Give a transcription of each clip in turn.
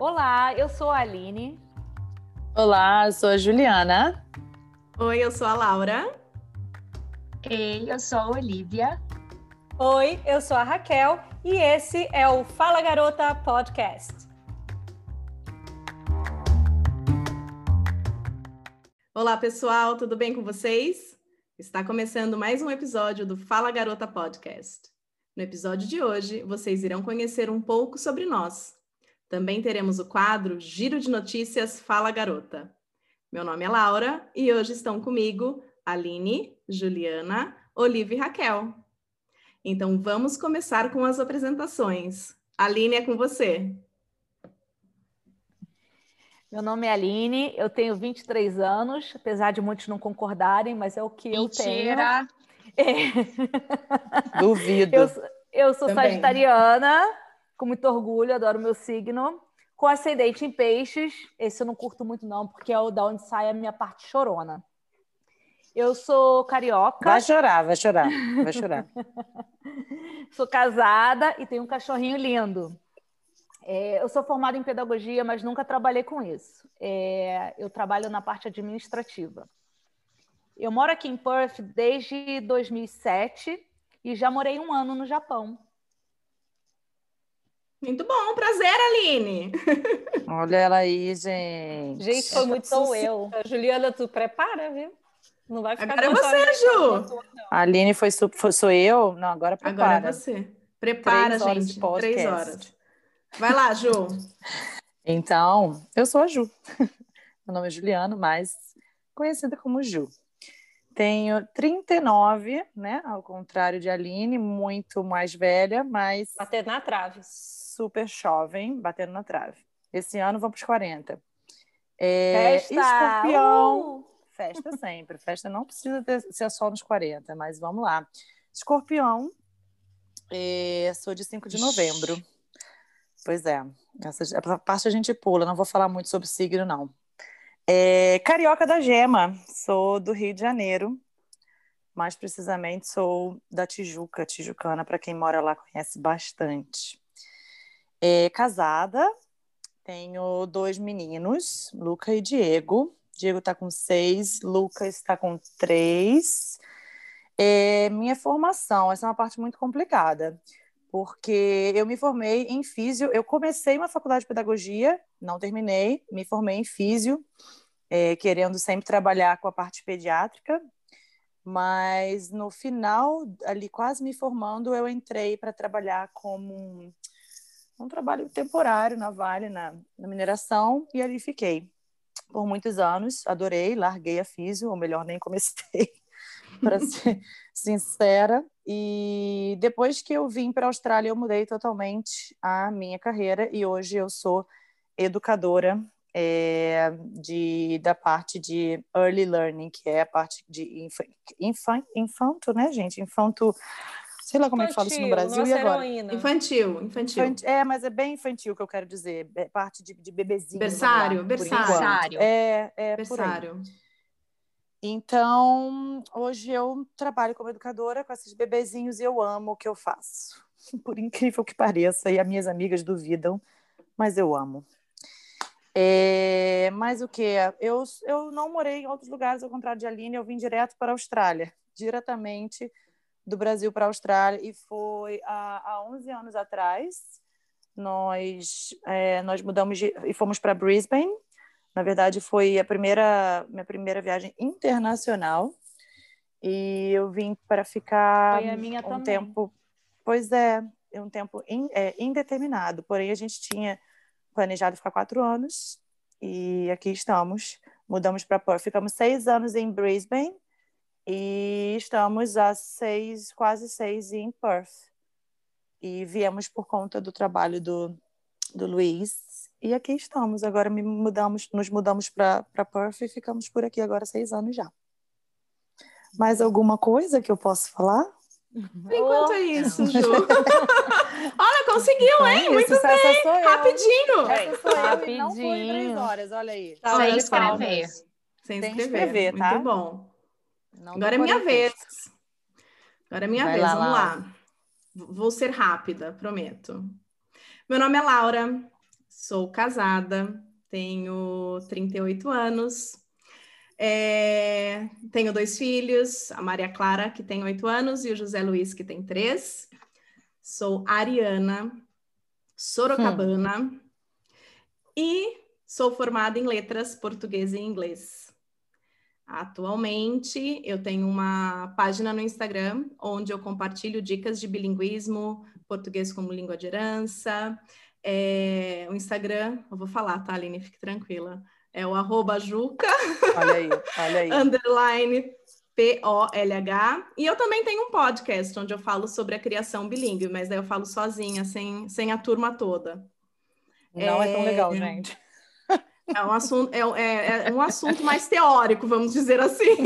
Olá, eu sou a Aline. Olá, eu sou a Juliana. Oi, eu sou a Laura. Ei, eu sou a Olivia. Oi, eu sou a Raquel e esse é o Fala Garota Podcast. Olá, pessoal, tudo bem com vocês? Está começando mais um episódio do Fala Garota Podcast. No episódio de hoje, vocês irão conhecer um pouco sobre nós. Também teremos o quadro Giro de Notícias Fala Garota. Meu nome é Laura e hoje estão comigo Aline, Juliana, Olivia e Raquel. Então vamos começar com as apresentações. Aline, é com você. Meu nome é Aline, eu tenho 23 anos, apesar de muitos não concordarem, mas é o que Mentira. eu tenho. É. Duvido. Eu, eu sou Também. sagitariana, com muito orgulho, adoro meu signo. Com ascendente em peixes, esse eu não curto muito não, porque é o da onde sai a minha parte chorona. Eu sou carioca, Vai chorar, vai chorar, vai chorar. sou casada e tenho um cachorrinho lindo. É, eu sou formada em pedagogia, mas nunca trabalhei com isso. É, eu trabalho na parte administrativa. Eu moro aqui em Perth desde 2007 e já morei um ano no Japão. Muito bom, prazer, Aline. Olha ela aí, gente. Gente, foi muito sou eu. Juliana, tu prepara, viu? Não vai ficar Agora é você, Ju. A Aline foi, su- foi- sou eu? Não, agora prepara. Agora é você. Prepara, Três horas gente. de podcast. Três horas. Vai lá, Ju. Então, eu sou a Ju. Meu nome é Juliano, mas conhecida como Ju. Tenho 39, né? Ao contrário de Aline, muito mais velha, mas Bater na trave. Super jovem, batendo na trave. Esse ano vou para os 40. É, Festa! Escorpião. Uh! Festa sempre. Festa não precisa ter- ser só nos 40, mas vamos lá. Escorpião. é, sou de 5 de novembro. Pois é. Essa essa parte a gente pula, não vou falar muito sobre signo, não. É, carioca da Gema. Sou do Rio de Janeiro. Mais precisamente, sou da Tijuca, tijucana, para quem mora lá conhece bastante. É, casada, tenho dois meninos, Luca e Diego. Diego está com seis, Lucas está com três. É, minha formação, essa é uma parte muito complicada, porque eu me formei em físio, eu comecei uma faculdade de pedagogia, não terminei, me formei em físio, é, querendo sempre trabalhar com a parte pediátrica, mas no final, ali quase me formando, eu entrei para trabalhar como um, trabalho temporário na Vale, na, na mineração, e ali fiquei por muitos anos, adorei, larguei a físio, ou melhor, nem comecei, para ser sincera. E depois que eu vim para a Austrália, eu mudei totalmente a minha carreira e hoje eu sou educadora é, de, da parte de early learning, que é a parte de infa, infan, infanto, né, gente? Infanto, sei lá como é que fala isso no Infantil, Brasil e agora. heroína. Infantil, infantil. Infant- É, mas é bem infantil que eu quero dizer. É parte de, de bebezinho. Berçário, lá, berçário. É, é. Berçário. Então, hoje eu trabalho como educadora com esses bebezinhos e eu amo o que eu faço. Por incrível que pareça, e as minhas amigas duvidam, mas eu amo. É, mas o que? Eu, eu não morei em outros lugares, ao contrário de Aline, eu vim direto para a Austrália, diretamente do Brasil para a Austrália, e foi há, há 11 anos atrás. Nós, é, nós mudamos de, e fomos para Brisbane. Na verdade, foi a primeira minha primeira viagem internacional. E eu vim para ficar um também. tempo. Pois é, um tempo in- é, indeterminado. Porém, a gente tinha planejado ficar quatro anos e aqui estamos. Mudamos para Perth. Ficamos seis anos em Brisbane e estamos há seis, quase seis em Perth. E viemos por conta do trabalho do, do Luiz. E aqui estamos. Agora me mudamos, nos mudamos para Perth e ficamos por aqui agora seis anos já. Mais alguma coisa que eu posso falar? Por enquanto é isso, Ju. Olha, conseguiu, hein? Isso, Muito bem. sou. Rapidinho. Essa sou eu e não foi em Rapidinho. três horas, olha aí. Tá, Sem escrever. Sem escrever, tá? Muito bom. Não Agora é minha vez. Agora é minha Vai vez, lá, vamos lá. V- Vou ser rápida, prometo. Meu nome é Laura, sou casada, tenho 38 anos, é, tenho dois filhos, a Maria Clara, que tem oito anos, e o José Luiz, que tem três. Sou ariana, sorocabana hum. e sou formada em letras português e inglês. Atualmente, eu tenho uma página no Instagram onde eu compartilho dicas de bilinguismo, português como língua de herança. É, o Instagram, eu vou falar, tá, Aline? Fique tranquila é o arroba Juca. Olha aí, olha aí. underline P-O-L-H. E eu também tenho um podcast onde eu falo sobre a criação bilíngue, mas daí eu falo sozinha, sem, sem a turma toda. Não é, é tão legal, gente. É um, assunto, é, é, é um assunto mais teórico, vamos dizer assim.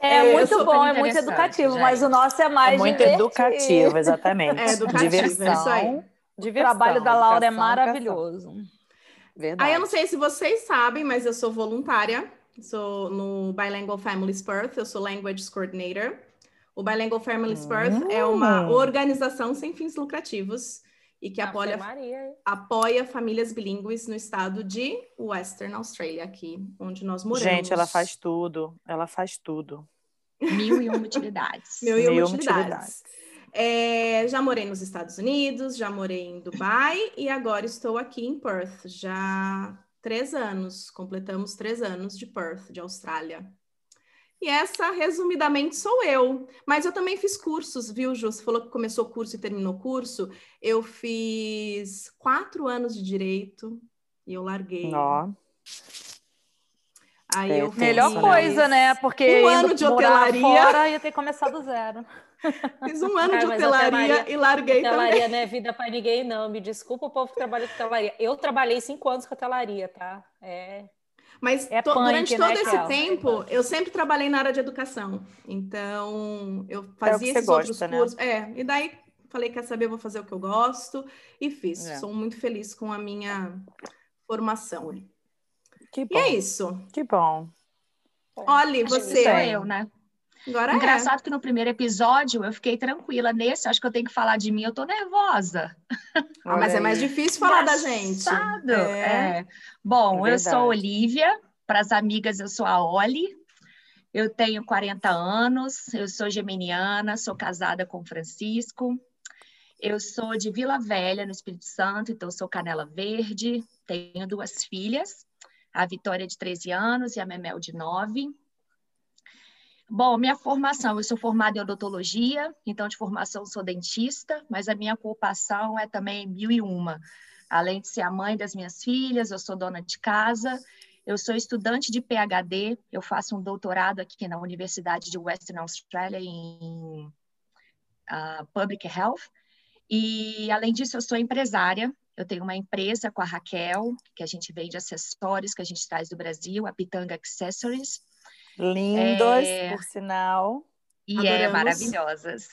É, é muito bom, é muito educativo, gente. mas o nosso é mais. É muito divertido. educativo, exatamente. É educativo, diversão, é isso aí. Diversão, o trabalho da Laura é maravilhoso. Verdade. Aí eu não sei se vocês sabem, mas eu sou voluntária. Sou no Bilingual Families Perth, eu sou Language Coordinator. O Bilingual Families hum. Perth é uma organização sem fins lucrativos e que apoia, apoia famílias bilíngues no estado de Western Australia, aqui onde nós moramos. Gente, ela faz tudo, ela faz tudo. Mil e uma utilidades. Mil e uma utilidades. utilidades. É, já morei nos Estados Unidos, já morei em Dubai e agora estou aqui em Perth, já três anos, completamos três anos de Perth, de Austrália. E essa, resumidamente, sou eu. Mas eu também fiz cursos, viu, Ju? Você falou que começou o curso e terminou o curso. Eu fiz quatro anos de direito e eu larguei. Ó. Aí é, eu Melhor coisa, né? Porque um ano de hotelaria. Fora, ia ter começado zero. Fiz um ano de hotelaria e larguei hotelaria também. não é vida para ninguém, não. Me desculpa o povo que trabalha com hotelaria. Eu trabalhei cinco anos com hotelaria, tá? É. Mas é to, punk, durante todo né, esse tempo, eu sempre trabalhei na área de educação. Então, eu fazia é esses gosta, outros né? cursos. É, e daí falei, quer saber, vou fazer o que eu gosto. E fiz. É. Sou muito feliz com a minha formação. Que bom. E é isso. Que bom. Olha, você. Sou eu, né? Agora é. Engraçado é. que no primeiro episódio eu fiquei tranquila. Nesse, acho que eu tenho que falar de mim, eu tô nervosa. Ah, mas é mais difícil falar da gente. É. é. Bom, é eu sou Olivia, para as amigas eu sou a Oli. Eu tenho 40 anos, eu sou geminiana, sou casada com Francisco. Eu sou de Vila Velha, no Espírito Santo, então sou Canela Verde. Tenho duas filhas, a Vitória de 13 anos e a Memel de 9. Bom, minha formação, eu sou formada em odontologia, então de formação sou dentista, mas a minha ocupação é também mil e uma. Além de ser a mãe das minhas filhas, eu sou dona de casa, eu sou estudante de PhD, eu faço um doutorado aqui na Universidade de Western Australia em uh, Public Health, e além disso eu sou empresária, eu tenho uma empresa com a Raquel, que a gente vende acessórios que a gente traz do Brasil, a Pitanga Accessories, Lindas, é... por sinal. E é Adoramos. é maravilhosas.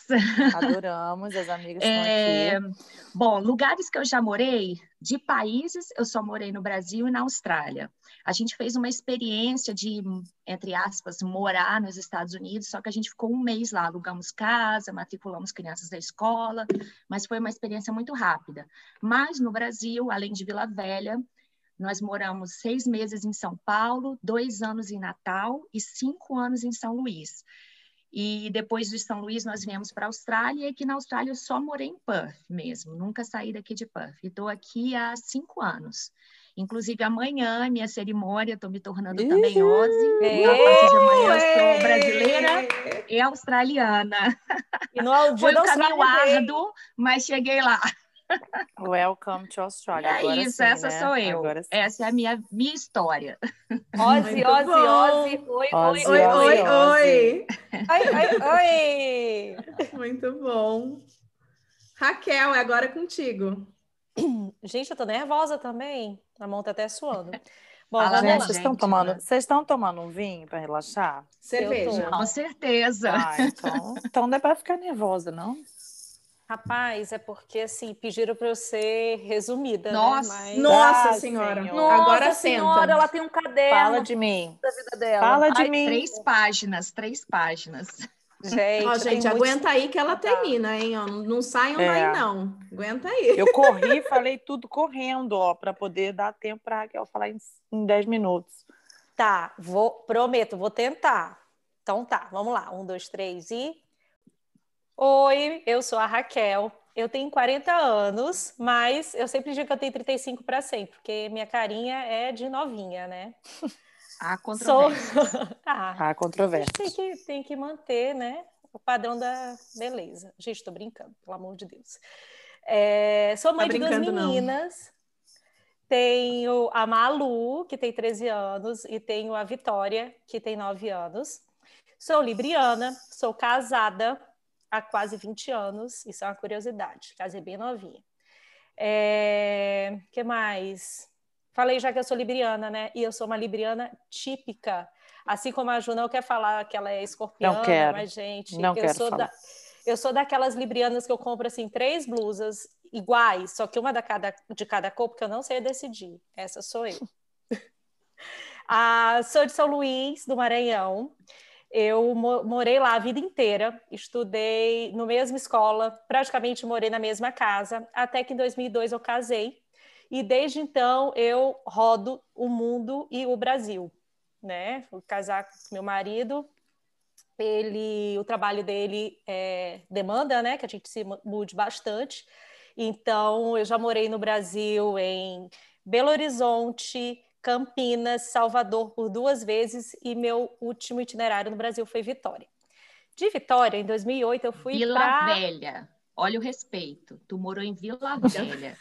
Adoramos, as amigas estão é... aqui. Bom, lugares que eu já morei, de países, eu só morei no Brasil e na Austrália. A gente fez uma experiência de, entre aspas, morar nos Estados Unidos, só que a gente ficou um mês lá, alugamos casa, matriculamos crianças da escola, mas foi uma experiência muito rápida. Mas no Brasil, além de Vila Velha, nós moramos seis meses em São Paulo, dois anos em Natal e cinco anos em São Luís. E depois de São Luís, nós viemos para a Austrália, e aqui na Austrália eu só morei em Perth mesmo, nunca saí daqui de Perth. Estou aqui há cinco anos. Inclusive, amanhã, minha cerimônia, estou me tornando uhum. também Ozzy. Então, a partir de amanhã, eu sou brasileira e australiana. E no Foi um caminho árduo, mas cheguei lá. Welcome to Australia. É Agora isso, sim, essa né? sou eu. Essa é a minha, minha história. Ozzy, Ozzy, Ozzy. Oi, oi, oi, oi, oi. Oi, oi, oi. Muito bom. Raquel, é agora contigo. Gente, eu tô nervosa também. A mão tá até suando. Bom, Fala, gente, vocês estão tomando, né? vocês estão tomando um vinho para relaxar? Cerveja. Com certeza. Ah, então, então não é para ficar nervosa, não? Rapaz, é porque assim, pediram para eu ser resumida. Né? Nossa, né? Mas... Nossa ah, senhora. Nossa Agora senhora, senta. ela tem um caderno. Fala de mim. Da vida dela. Fala de Ai, mim. Três páginas, três páginas. Gente, Ó, gente, aguenta aí que ela termina, hein? Ó, não saiam É. daí, não. Aguenta aí. Eu corri, falei tudo correndo, ó, para poder dar tempo para Raquel falar em, em 10 minutos. Tá, vou, prometo, vou tentar. Então tá, vamos lá. Um, dois, três e. Oi, eu sou a Raquel. Eu tenho 40 anos, mas eu sempre digo que eu tenho 35 para sempre, porque minha carinha é de novinha, né? Há Sou. controvérsia. ah, A controvérsia. tem que, tem que manter, né? O padrão da beleza. Gente, tô brincando, pelo amor de Deus. É, sou mãe Tá de duas brincando, não. meninas. Tenho a Malu, que tem 13 anos, e tenho a Vitória, que tem 9 anos. Sou libriana, sou casada há quase 20 anos, isso é uma curiosidade, casei bem novinha. É, que mais? Falei já que eu sou libriana, né? E eu sou uma libriana típica. Assim como a Ju não quer falar que ela é escorpiana, quero. mas, gente, Não eu quero sou falar. da, eu sou daquelas librianas que eu compro assim três blusas iguais, só que uma da cada, de cada cor, porque eu não sei decidir. Essa sou eu. ah, sou de São Luís, do Maranhão. Eu mo- morei lá a vida inteira, estudei no mesma escola, praticamente morei na mesma casa, até que em 2002 eu casei. E desde então eu rodo o mundo e o Brasil, né? Fui casar com meu marido, ele, o trabalho dele é, demanda, né, que a gente se mude bastante. Então, eu já morei no Brasil em Belo Horizonte, Campinas, Salvador por duas vezes e meu último itinerário no Brasil foi Vitória. De Vitória, em 2008, eu fui Vila para Velha. Olha o respeito. Tu morou em Vila Velha.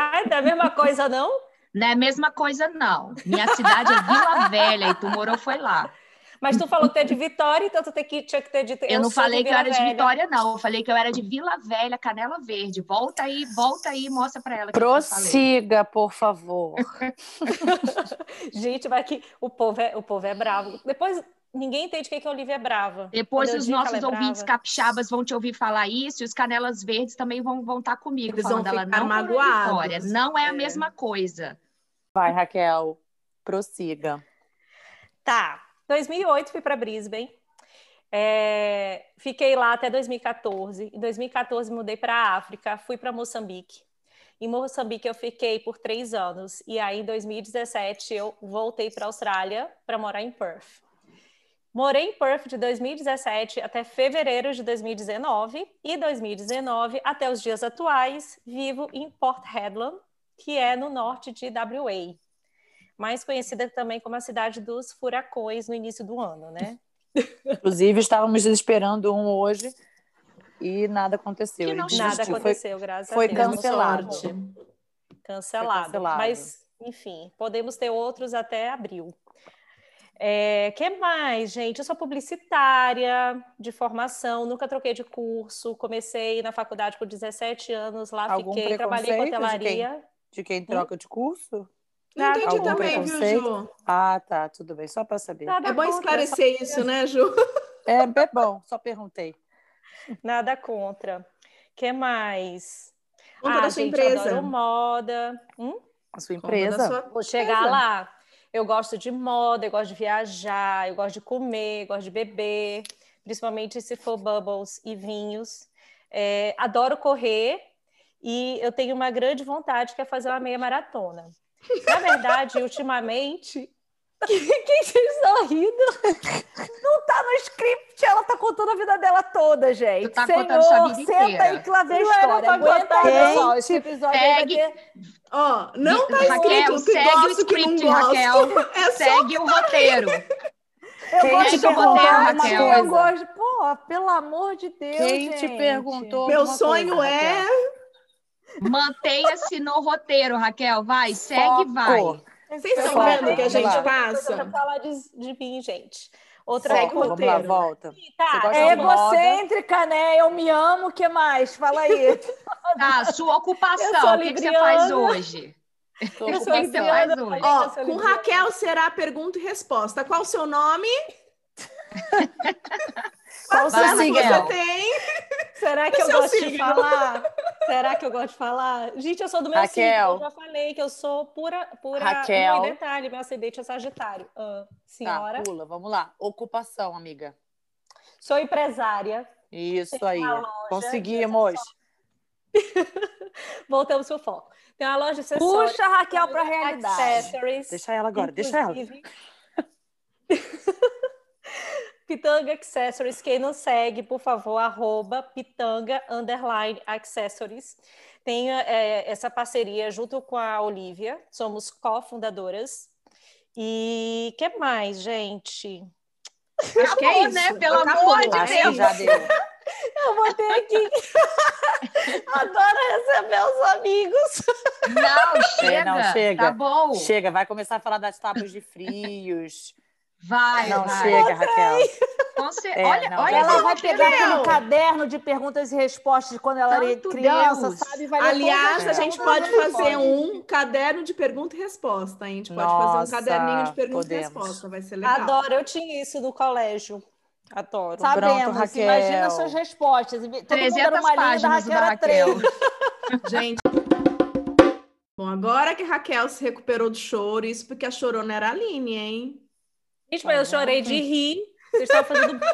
Ah, é a mesma coisa, não? Não é a mesma coisa, não. Minha cidade é Vila Velha e tu morou foi lá. Mas tu falou que tu é de Vitória, então tu tem que, tinha que ter dito. Eu, não sou falei que eu era de. Vitória, não. Eu falei que eu era de Vila Velha, Canela Verde. Volta aí, volta aí, mostra pra ela. eu. Prossiga, por favor. Gente, vai que o povo é, o povo é bravo. Depois ninguém entende o que que a Olivia é brava. Depois eu os nossos é ouvintes brava. capixabas vão te ouvir falar isso, e os canelas verdes também vão vão estar comigo, Eles vão ela ficar não magoados. Vitória. Não é a É. mesma coisa. Vai, Raquel. Prossiga. Tá. 2008 fui para Brisbane. É, fiquei lá até 2014. Em 2014 mudei para a África, fui para Moçambique. Em Moçambique eu fiquei por três anos e aí em 2017 eu voltei para a Austrália para morar em Perth. Morei em Perth de 2017 até fevereiro de 2019 e 2019 até os dias atuais vivo em Port Hedland, que é no norte de WA, mais conhecida também como a cidade dos furacões no início do ano, né? Inclusive, estávamos esperando um hoje e nada aconteceu. Nada Foi- aconteceu, graças foi a Deus. cancelado. Sorte. Cancelado. Foi cancelado. Mas, enfim, podemos ter outros até abril. É, que mais, gente? Eu sou publicitária de formação, nunca troquei de curso. Comecei na faculdade com 17 anos, lá Algum fiquei, trabalhei com preconceito de quem? hotelaria. De quem troca de curso? Não entendi Algum também, viu, preconceito? Ju? Ah, tá, tudo bem. Só para saber. Nada É bom contra, esclarecer isso, né, Ju? É, é bom, só perguntei. Nada contra. que mais? Conta ah, da sua gente, empresa. adoro moda. Hum? A sua empresa? sua Vou chegar empresa. lá. Eu gosto de moda, eu gosto de viajar, eu gosto de comer, eu gosto de beber, principalmente se for bubbles e vinhos. É, adoro correr e eu tenho uma grande vontade que é fazer uma meia maratona. Na verdade, ultimamente. Quem vocês estão rindo? Não tá no script, ela tá contando a vida dela toda, gente. Tu tá Senhor, contando sua vida senta inteira. aí que lá vem a história. Aguenta aí, não. pessoal. Esse episódio aí vai Segue. ter Ó, não tá Raquel, escrito que segue o gosto, que não script, gosto. Raquel. É só Segue o roteiro. Eu Quem gosto te de perguntou roteiro, uma Raquel. coisa? Eu gosto. Pô, pelo amor de Deus, Quem te gente. perguntou? Meu sonho coisa, é Raquel? Mantenha-se no roteiro, Raquel. Vai, segue e Foco. vai. Vocês estão vendo o que a gente lá. passa? Pra falar de, de mim, gente. Outra Segue o coisa. vamos lá, roteiro. volta. Você Tá, É egocêntrica, né? Eu me amo, o que mais? Fala aí. Tá, sua ocupação. O que, que você faz hoje? Com sou você. libriana, hoje. Ó, com libriana. Raquel será pergunta e resposta. Qual o seu nome? Qual o seu signo? você tem? Será que eu gosto de falar? Será que eu gosto de falar? Gente, eu sou do meu Raquel. signo. Eu já falei que eu sou pura. pura... Raquel. E detalhe, meu ascendente é Sagitário. Ah, Tá, senhora. pula, vamos lá. Ocupação, amiga. Sou empresária. Isso aí. Conseguimos. Voltamos pro foco. Tem uma loja de acessórios. Puxa a Raquel para a realidade. Deixa ela agora, deixa ela. Pitanga Accessories, quem não segue, por favor, arroba pitanga underline accessories. Tenho é, essa parceria junto com a Olivia, somos cofundadoras. E que mais, gente? Acho que é isso. né? Pelo Acabou. amor de Deus. já deu. Eu botei aqui. Adoro receber os amigos. Não, chega. não, chega. Tá bom. Chega, vai começar a falar das tábuas de frios. Vai, Não, vai. chega, Raquel. É, olha, não, olha Ela vai que pegar aquele caderno de perguntas e respostas de quando ela era Santo criança, Deus. sabe? Vai Aliás, a gente pode e fazer um caderno de pergunta e resposta. hein? A gente pode Nossa, fazer um caderninho de pergunta e podemos. resposta. Vai ser legal. Adoro, eu tinha isso no colégio. Adoro. Sabemos, Raquel. imagina suas respostas. Todo mundo era 300 uma páginas Raquel da era três. Raquel. Gente. Bom, agora que a Raquel se recuperou do choro, isso porque a chorona era a Aline, hein? Gente, mas eu chorei de rir. Vocês estavam fazendo.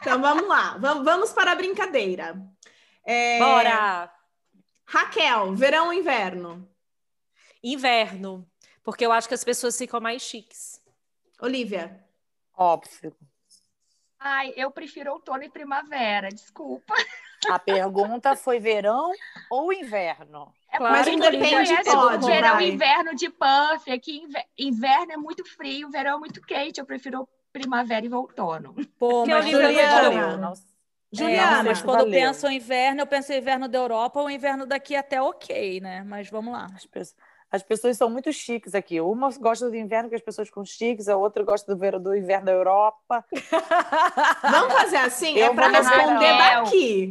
Então vamos lá, vamos, vamos para a brincadeira. É, Bora! Raquel, verão ou inverno? Inverno. Porque eu acho que as pessoas ficam mais chiques. Olivia, Óbvio. Ai, eu prefiro outono e primavera, desculpa. A pergunta foi verão ou inverno? É Claro, mas porque um todo mundo depende, conhece pode, o verão vai. e inverno de puff. Aqui inve- inverno é muito frio, verão é muito quente. Eu prefiro primavera e outono. Pô, Que mas Juliana. não- Juliana, É, mas quando eu valeu. penso em inverno, eu penso em inverno da Europa ou inverno daqui até ok, né? Mas vamos lá. As pessoas, as pessoas são muito chiques aqui. Uma gosta do inverno, que as pessoas ficam chiques, a outra gosta do, verão, do inverno da Europa. vamos fazer assim? Eu é para responder daqui.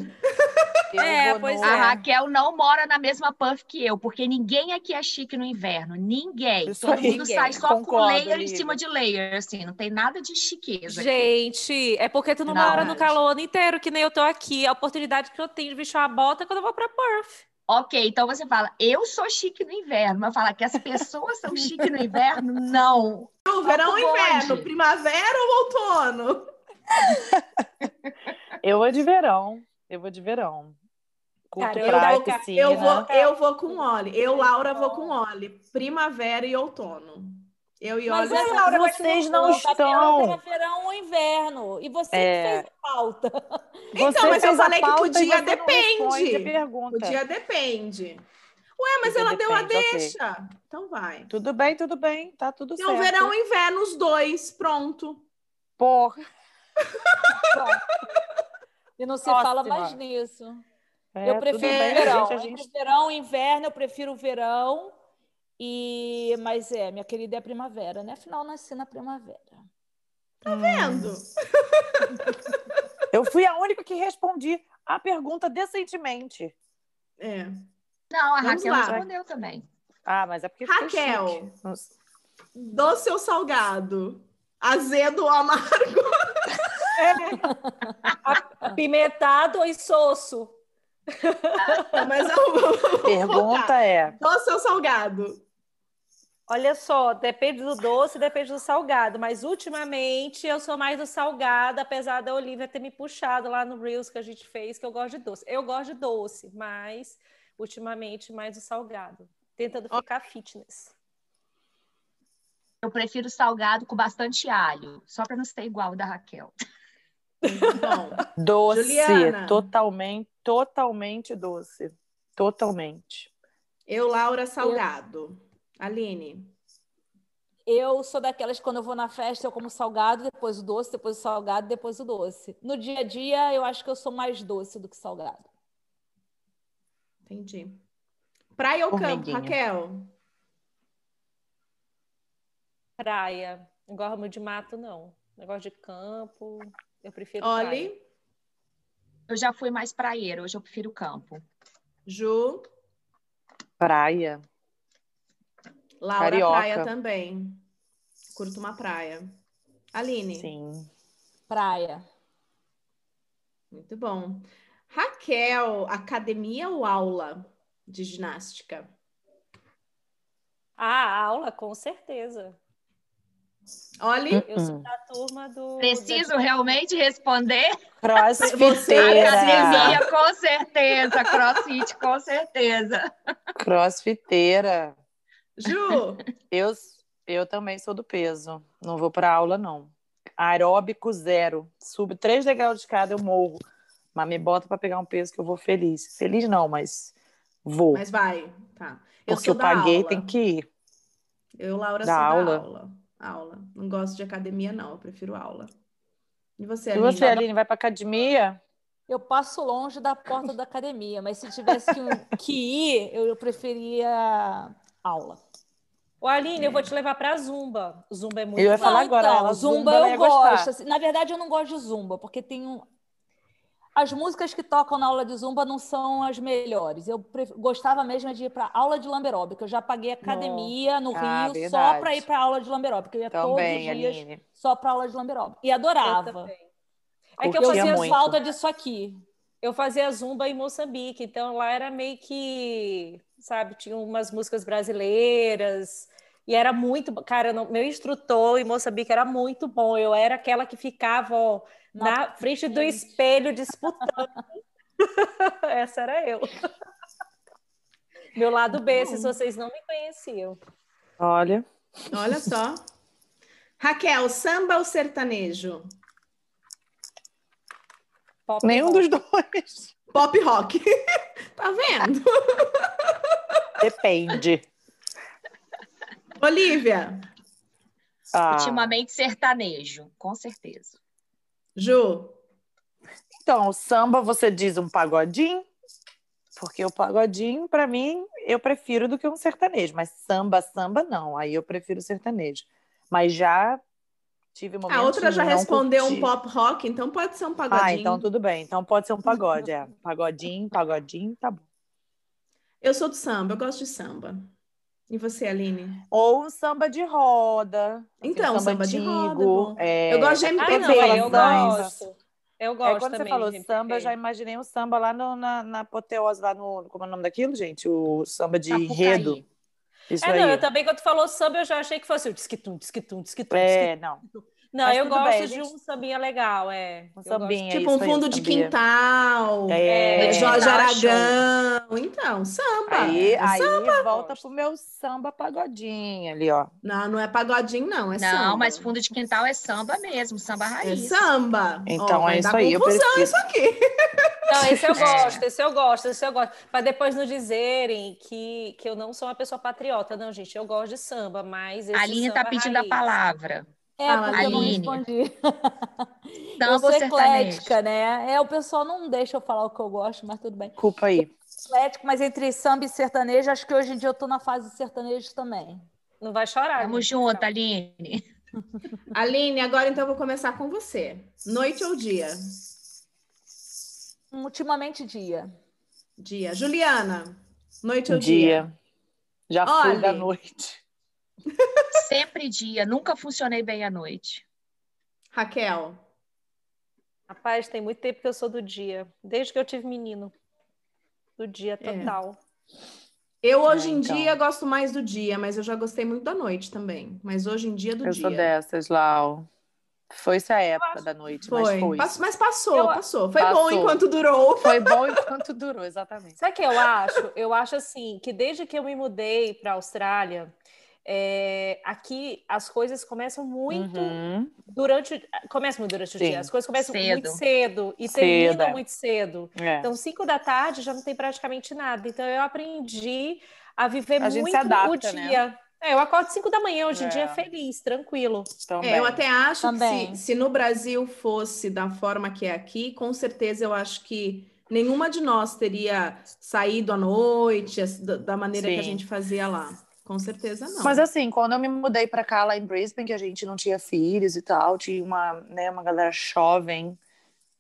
Eu É, pois no- A é. Raquel não mora na mesma puff que eu, porque ninguém aqui é chique no inverno. Ninguém. Isso Todo aí. mundo sai só com Concordo, layer em Lívia. cima de layer, assim. Não tem nada de chiqueza. aqui. Gente, é porque tu não, Não, mora no calor o ano inteiro, que nem eu tô aqui. A oportunidade que eu tenho de vestir uma bota é quando eu vou pra Perth. Ok, então você fala, eu sou chique no inverno, mas fala que as pessoas são chique no inverno? Não. O verão inverno? Primavera ou outono? Eu vou de verão. Eu vou de verão. Curto Cara, eu praia, vou-. Eu vou, eu vou com Oli. Eu, Laura, vou com Oli. Primavera e outono. Eu e Mas Oli. é, Laura, mas vocês não falou, tá estão. Era verão ou inverno. E você É. que fez a pauta. Então, Você mas eu falei que podia, depende. responde a pergunta. O dia depende. Ué, mas ela deu a depende, deixa. Então vai. Tudo bem, tudo bem. Tá tudo Então, certo. verão e inverno, os dois. Pronto. Porra. E não se Próxima. fala mais nisso. É, eu prefiro bem, verão. gente, a gente- Entre verão e inverno, eu prefiro o verão. E... Mas é, minha querida é a primavera, né? Afinal, nasci na primavera. Tá vendo? Eu fui a única que respondi a pergunta decentemente. É. Não, a Vamos Raquel lá. respondeu também. Ah, mas é porque Raquel. Doce ou salgado? Azedo ou amargo? Apimentado ou insosso? Mas eu... Pergunta é: Doce ou salgado? Olha só, depende do doce, depende do salgado, mas ultimamente eu sou mais do salgado, apesar da Olivia ter me puxado lá no Reels que a gente fez, que eu gosto de doce. Eu gosto de doce, mas ultimamente mais do salgado, tentando ficar fitness. Eu prefiro salgado com bastante alho, só para não ser igual o da Raquel. Bom, doce. Juliana. Totalmente, totalmente doce. Totalmente. eu, Laura, salgado. Aline. Eu sou daquelas que quando eu vou na festa, eu como salgado, depois o doce, depois o salgado, depois o doce. No dia a dia, eu acho que eu sou mais doce do que salgado. Entendi. Praia ou campo. Raquel? Praia, não gosto muito de mato, não. Negócio de campo, eu prefiro praia. Oli, Eu já fui mais praieira, hoje eu prefiro campo. Ju, Praia. Laura, Carioca. praia também. Curto uma praia. Aline. Sim. Praia. Muito bom. Raquel, academia ou aula de ginástica? Ah, aula, com certeza. Olha, eu sou da turma do. Preciso realmente responder? Crossfiteira. Academia, com certeza. Crossfit, com certeza. Crossfiteira. Ju, Eu, eu também sou do peso. Não vou para aula, não. Aeróbico zero. Subo três degraus de escada, eu morro. Mas me bota para pegar um peso que eu vou feliz. Feliz não, mas vou. mas vai. Tá. Eu porque sou eu da paguei, aula. tem que ir. Eu, Laura, Da sou aula? da aula. Aula. Não gosto de academia, não. Eu prefiro aula. E você, E Aline? você, Aline, vai para academia? Eu passo longe da porta da academia, mas se tivesse que, que ir, eu preferia aula. Ô, Aline, eu vou te levar pra Zumba. Zumba é muito Eu ia falar legal. agora, então, ela, zumba, zumba, eu gosto. assim, na verdade, eu não gosto de zumba, porque tem um... As músicas que tocam na aula de zumba não são as melhores. Eu pref- gostava mesmo de ir para aula de lamberóbica. Eu já paguei academia no Ah, Rio só verdade. para ir para aula de lamberóbica. Eu ia todos Também, os dias Aline. só para aula de lamberóbica. E adorava. É que eu Eu fazia, muito. falta disso aqui. Eu fazia zumba em Moçambique, então lá era meio que, sabe, tinha umas músicas brasileiras e era muito, cara, não- meu instrutor em Moçambique era muito bom. Eu era aquela que ficava ó, na frente do espelho disputando. Essa era eu. Meu lado B, se vocês não me conheciam. Olha, Olha só. Raquel, samba ou sertanejo? Pop nenhum rock. dos dois. Pop rock. tá vendo? Depende. Olivia, Ah, Ultimamente sertanejo, com certeza. Ju, Então, o samba você diz um pagodinho, porque o pagodinho, para mim, eu prefiro do que um sertanejo, mas samba, samba não, aí eu prefiro sertanejo. Mas já tive momentos a outra já respondeu curtir. um pop rock, então pode ser um pagodinho. Ah, então tudo bem. Então pode ser um pagode, é. Pagodinho, pagodinho, tá bom. Eu sou do samba, eu gosto de samba. E você, Aline? Ou um samba de roda. aquele Então, samba de roda é antigo. bom. é, Eu gosto de é MPB, Ah, quando não, você é, eu samba- gosto. Eu É, gosto quando você também falou de samba, eu já imaginei um samba lá no- na, na apoteose, lá no. Como é o nome daquilo, gente? O samba de Sapucaí. enredo. Isso É, aí. não, eu também, quando tu falou samba, eu já achei que fosse o disquitum, disquitum, disquitum, É, disquitum. não. Não, Mas eu gosto bem, de gente- um sambinha legal, é. Um Eu sambinha. Tipo um aí, fundo de sabia. quintal, É. é, Jorge Quintal é Aragão. Então, samba. Aí, É aí samba. volta pro meu samba pagodinho ali, ó. Não, não é pagodinho, não, é Não, samba. mas fundo de quintal é samba mesmo, samba É raiz. samba. Então Ó, é isso aí. Eu confusão prefiro. isso aqui. Não, esse eu É. gosto, esse eu gosto, esse eu gosto. Para depois não dizerem que, que eu não sou uma pessoa patriota. Não, gente, eu gosto de samba, mas esse A Aline samba tá pedindo raiz. a palavra. É, Fala, porque eu não Aline. respondi. Samba eu ou sou eclética, né? É, o pessoal não deixa eu falar o que eu gosto, mas tudo bem. Desculpa aí. Eclético, mas entre samba e sertanejo, acho que hoje em dia eu tô na fase de sertanejo também. Não vai chorar. Tamo gente. junto, Aline. Aline, agora então eu vou começar com você. Noite ou dia? Ultimamente, dia. Dia. Juliana, noite ou dia? Dia. Já fui Olhe. da noite. Sempre dia, nunca funcionei bem à noite. Raquel, Rapaz, tem muito tempo que eu sou do dia. Desde que eu tive menino. Do dia É. total. eu hoje É, em então. dia gosto mais do dia, mas eu já gostei muito da noite também. Mas hoje em dia do Eu dia. sou dessas, Lau. Foi essa época da noite, Foi. mas foi. Mas passou, Eu- passou. Foi bom Passou. enquanto durou. Foi bom enquanto durou, exatamente. Sabe o que eu acho? Eu acho assim que desde que eu me mudei para a Austrália, é, aqui as coisas começam muito Uhum. durante. Começam muito durante o Sim. dia. As coisas começam Cedo. muito cedo e Cedo, terminam é. muito cedo. É. Então, cinco da tarde já não tem praticamente nada. Então, eu aprendi a viver A gente muito se adapta, o né? dia. É, eu acordo cinco da manhã hoje em É. dia feliz, tranquilo. É, eu até acho Também. que se, se no Brasil fosse da forma que é aqui, com certeza eu acho que nenhuma de nós teria saído à noite da, maneira que a Sim. gente fazia lá. Com certeza não. Mas assim, quando eu me mudei pra cá, lá em Brisbane, que a gente não tinha filhos e tal, tinha uma, né, uma galera jovem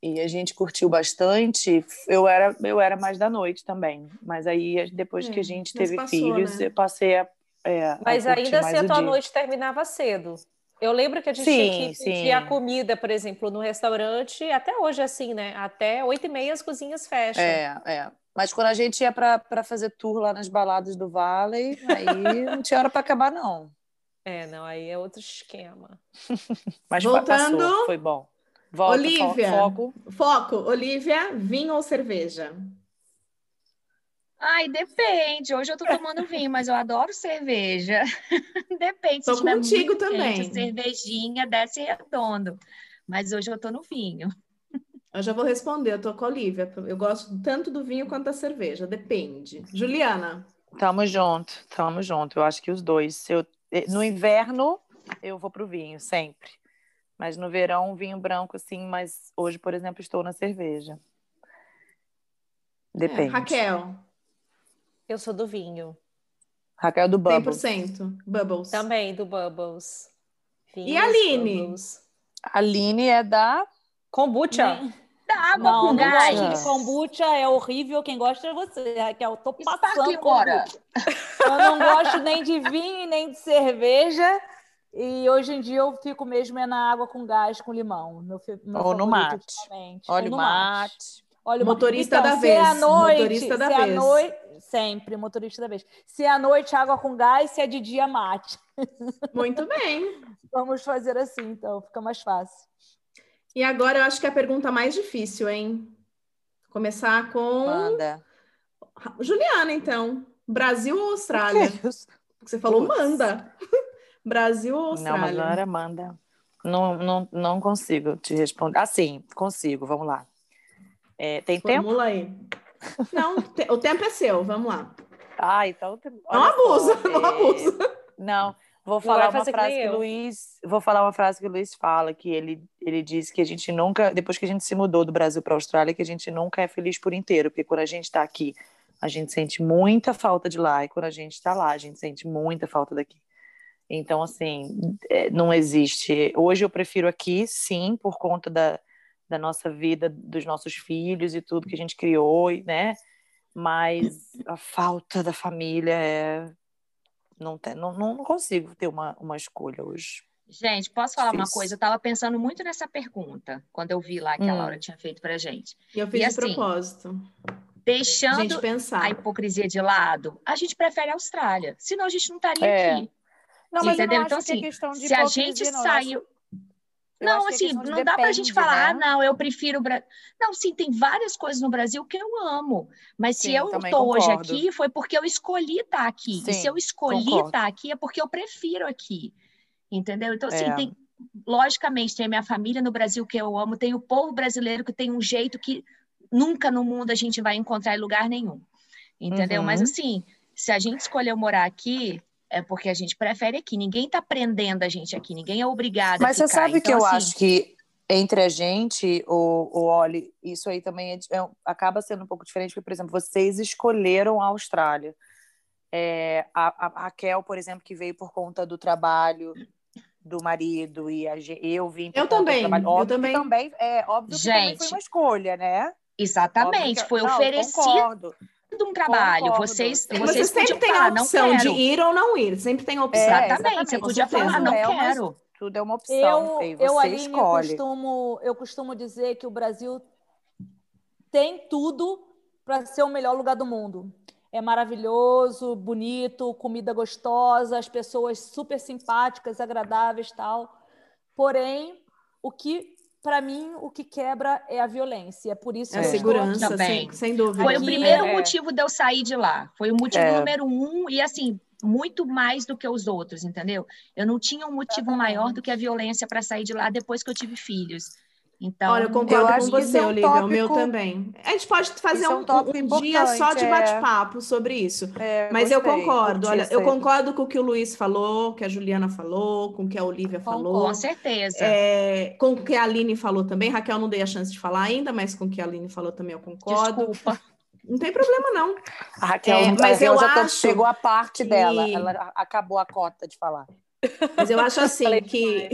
e a gente curtiu bastante, eu era, eu era mais da noite também. Mas aí, depois É, que a gente teve passou, filhos, né? eu passei a. é, a Mas curtir ainda assim, a tua dia. noite terminava cedo. Eu lembro que a gente Sim, tinha que sim. pedir a comida, por exemplo, no restaurante, até hoje assim, né? Até oito e meia as cozinhas fecham. É, é. Mas quando a gente ia pra fazer tour lá nas baladas do Valley, aí não tinha hora pra acabar, não. É, não, aí é outro esquema. Mas Voltando, passou, foi bom. Volta, Olivia. foco. Foco, Olivia, vinho ou cerveja? Ai, depende. Hoje eu tô tomando vinho, mas eu adoro cerveja. depende. Tô se contigo também. Quente, a cervejinha desce redondo. Mas hoje eu tô no vinho. Eu já vou responder, eu tô com a Olivia. Eu gosto tanto do vinho quanto da cerveja, depende. Juliana, Tamo junto, tamo junto. Eu acho que os dois. Se eu- eh, no inverno, eu vou pro vinho, sempre. Mas no verão, um vinho branco, sim. Mas hoje, por exemplo, estou na cerveja. é, Depende. Raquel, Eu sou do vinho. Raquel do Bubbles. 100%. Bubbles. Também do Bubbles. E a Aline? Bubbles. Aline é da. Kombucha. Nem- Da água Não, com não gás. gosto de kombucha, é horrível. Quem gosta é você, Raquel. Tô passando Sparkling water. kombucha. Eu não gosto nem de vinho, nem de cerveja. E hoje em dia eu fico mesmo é na água com gás, com limão. Meu, meu Ou no mate. Ou o no mate. Olha o Motorista então, da se vez, É à noite, motorista da se é à vez. noite, sempre, motorista da vez. Se é à noite, água com gás, se é de dia, mate. Muito bem. Vamos fazer assim, então, fica mais fácil. E agora eu acho que é a pergunta mais difícil, hein? Começar com Manda. Juliana, então. Brasil ou Austrália? Você falou Putz. manda. Brasil ou Não, Austrália? mas não era Amanda. Não, não, não consigo te responder. Ah, sim, consigo. Vamos lá. É, tem tempo? Formula aí. Não, te- o tempo é seu, vamos lá. Ah, então. Não abusa, não é, abusa. Não, vou vai falar uma que frase que eu. Luiz. Vou falar uma frase que o Luiz fala, que ele, ele diz que a gente nunca, depois que a gente se mudou do Brasil para a Austrália, que a gente nunca é feliz por inteiro, porque quando a gente está aqui, a gente sente muita falta de lá, e quando a gente está lá, a gente sente muita falta daqui. Então, assim, é, não existe. Hoje eu prefiro aqui, sim, por conta da, da nossa vida, dos nossos filhos e tudo que a gente criou, né? Mas a falta da família é. Não, tem, não, não consigo ter uma, uma escolha hoje. Gente, posso falar uma Difícil. coisa? Eu estava pensando muito nessa pergunta, quando eu vi lá que a Hum. Laura tinha feito pra gente. E eu fiz E de assim, propósito. Deixando Gente pensar. a hipocrisia de lado, a gente prefere a Austrália. Senão a gente não estaria É. aqui. Não, mas eu não Então, acho que é que assim, é questão de se a gente não. Saiu- acho- eu Não, é assim, não dá pra gente depende, falar, ah, né? não, eu prefiro o Brasil. Não, sim, tem várias coisas no Brasil que eu amo. Mas se Sim, eu também estou hoje aqui, foi porque eu escolhi estar aqui. e se Sim, eu escolhi concordo. estar aqui, é porque eu prefiro aqui. Entendeu? Então, assim, É. tem. Logicamente, tem a minha família no Brasil que eu amo, tem o povo brasileiro que tem um jeito que nunca no mundo a gente vai encontrar em lugar nenhum. Entendeu? Uhum. Mas assim, se a gente escolheu morar aqui, é porque a gente prefere aqui. Ninguém está prendendo a gente aqui, ninguém é obrigado Mas a você sabe que Então, eu assim, acho que entre a gente, o, o Oli, isso aí também é é- acaba sendo um pouco diferente, porque, por exemplo, vocês escolheram a Austrália. É, a, a Raquel, por exemplo, que veio por conta do trabalho do marido e a, eu vim por Eu conta também, do trabalho. eu Óbvio também. Que também é óbvio que também foi uma escolha, né? Exatamente, que- foi não, oferecido Concordo. Um trabalho. Concordo. Vocês, Você Você vocês sempre tem falar, a não opção de ir ou não ir. Sempre tem a opção. É, Exatamente, exatamente, você podia certeza. falar, não É uma- quero. Tudo é uma opção. Eu, e eu você Aline, escolhe. costumo, eu costumo dizer que o Brasil tem tudo para ser o melhor lugar do mundo. É maravilhoso, bonito, comida gostosa, as pessoas super simpáticas, agradáveis, tal. Porém, o que para mim o que quebra é a violência. É por isso É a que eu estou segurança, aqui. Também. sem, sem dúvida. Foi o Aqui, primeiro é. motivo de eu sair de lá. Foi o motivo É. número um, e assim, muito mais do que os outros, entendeu? Eu não tinha um motivo maior do que a violência para sair de lá depois que eu tive filhos. Então, Olha, eu Eu concordo acho com você, é um Olivia, o meu tópico- também. A gente pode fazer Isso é um, um tópico um dia só de é. bate-papo sobre isso. É, Mas eu gostei, concordo, curti olha, eu concordo com o que o Luiz falou, que a Juliana falou, com o que a Olivia falou. com certeza. É, com o que a Aline falou também. Raquel não dei a chance de falar ainda, mas com o que a Aline falou também eu concordo. Desculpa. Não tem problema, não. A Raquel, É, a mas Raquel eu já tá- acho chegou a parte que- dela. Ela acabou a cota de falar. Mas eu acho assim que